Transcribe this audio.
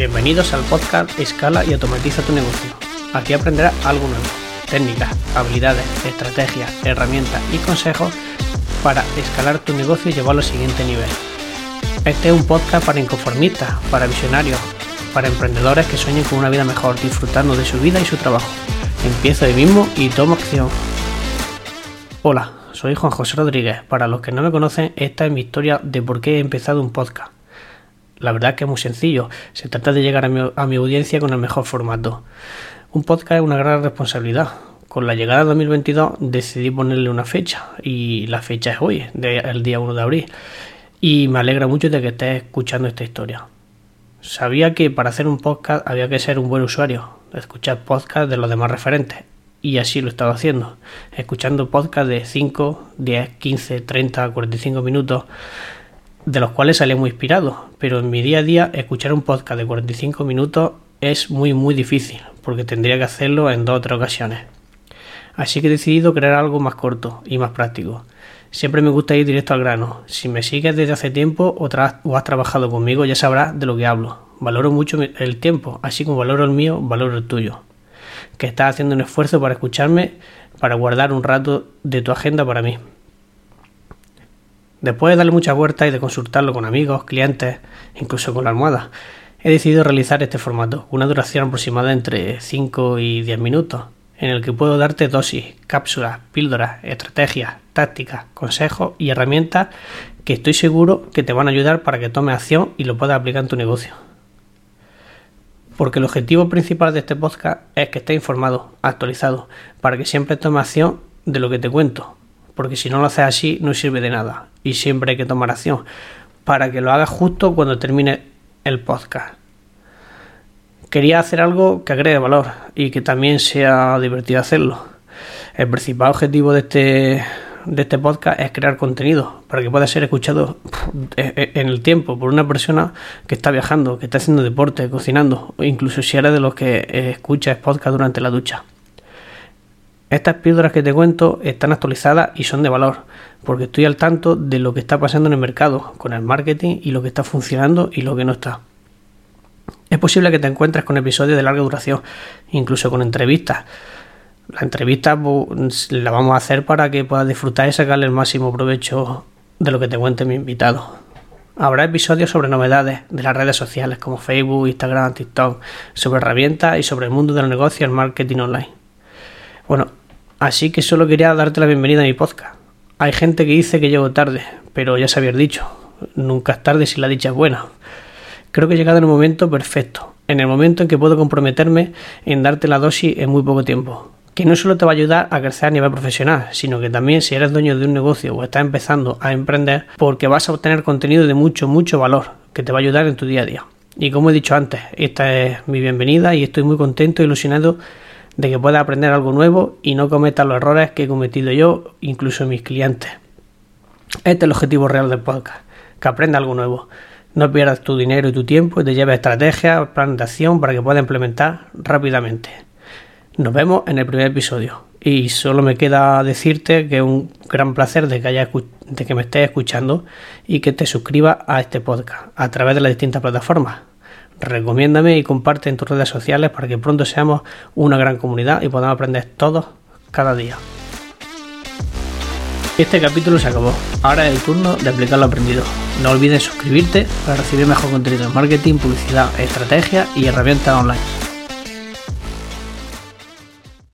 Bienvenidos al podcast Escala y automatiza tu negocio. Aquí aprenderás algo nuevo, técnicas, habilidades, estrategias, herramientas y consejos para escalar tu negocio y llevarlo al siguiente nivel. Este es un podcast para inconformistas, para visionarios, para emprendedores que sueñen con una vida mejor, disfrutando de su vida y su trabajo. Empiezo hoy mismo y tomo acción. Hola, soy Juan José Rodríguez. Para los que no me conocen, esta es mi historia de por qué he empezado un podcast. La verdad es que es muy sencillo. Se trata de llegar a mi, audiencia con el mejor formato. Un podcast es una gran responsabilidad. Con la llegada de 2022 decidí ponerle una fecha y la fecha es hoy, el día 1 de abril. Y me alegra mucho de que estés escuchando esta historia. Sabía que para hacer un podcast había que ser un buen usuario, escuchar podcasts de los demás referentes. Y así lo he estado haciendo, escuchando podcasts de 5, 10, 15, 30, 45 minutos de los cuales salí muy inspirado, pero en mi día a día escuchar un podcast de 45 minutos es muy muy difícil, porque tendría que hacerlo en dos o tres ocasiones. Así que he decidido crear algo más corto y más práctico. Siempre me gusta ir directo al grano. Si me sigues desde hace tiempo o, o has trabajado conmigo ya sabrás de lo que hablo. Valoro mucho el tiempo, así como valoro el mío, valoro el tuyo. Que estás haciendo un esfuerzo para escucharme, para guardar un rato de tu agenda para mí. Después de darle muchas vueltas y de consultarlo con amigos, clientes, incluso con la almohada, he decidido realizar este formato, una duración aproximada entre 5 y 10 minutos, en el que puedo darte dosis, cápsulas, píldoras, estrategias, tácticas, consejos y herramientas que estoy seguro que te van a ayudar para que tomes acción y lo puedas aplicar en tu negocio. Porque el objetivo principal de este podcast es que estés informado, actualizado, para que siempre tomes acción de lo que te cuento, porque si no lo haces así no sirve de nada y siempre hay que tomar acción para que lo hagas justo cuando termine el podcast. Quería hacer algo que agregue valor y que también sea divertido hacerlo. El principal objetivo de este, de este podcast es crear contenido para que pueda ser escuchado en el tiempo por una persona que está viajando, que está haciendo deporte, cocinando, o incluso si eres de los que escuchas podcast durante la ducha. Estas píldoras que te cuento están actualizadas y son de valor, porque estoy al tanto de lo que está pasando en el mercado, con el marketing y lo que está funcionando y lo que no está. Es posible que te encuentres con episodios de larga duración, incluso con entrevistas. La entrevista pues, la vamos a hacer para que puedas disfrutar y sacarle el máximo provecho de lo que te cuente mi invitado. Habrá episodios sobre novedades de las redes sociales como Facebook, Instagram, TikTok, sobre herramientas y sobre el mundo del negocio y el marketing online. Bueno, Así que solo quería darte la bienvenida a mi podcast. Hay gente que dice que llego tarde, pero ya se dicho, nunca es tarde si la dicha es buena. Creo que he llegado en el momento perfecto, en el momento en que puedo comprometerme en darte la dosis en muy poco tiempo. Que no solo te va a ayudar a crecer a nivel profesional, sino que también si eres dueño de un negocio o estás empezando a emprender, porque vas a obtener contenido de mucho, mucho valor, que te va a ayudar en tu día a día. Y como he dicho antes, esta es mi bienvenida y estoy muy contento e ilusionado de que puedas aprender algo nuevo y no cometas los errores que he cometido yo, incluso mis clientes. Este es el objetivo real del podcast, que aprenda algo nuevo. No pierdas tu dinero y tu tiempo y te lleves estrategias, plan de acción para que puedas implementar rápidamente. Nos vemos en el primer episodio. Y solo me queda decirte que es un gran placer de que, de que me estés escuchando y que te suscribas a este podcast a través de las distintas plataformas recomiéndame y comparte en tus redes sociales para que pronto seamos una gran comunidad y podamos aprender todos cada día. Este capítulo se acabó. Ahora es el turno de aplicar lo aprendido. No olvides suscribirte para recibir mejor contenido en marketing, publicidad, estrategia y herramientas online.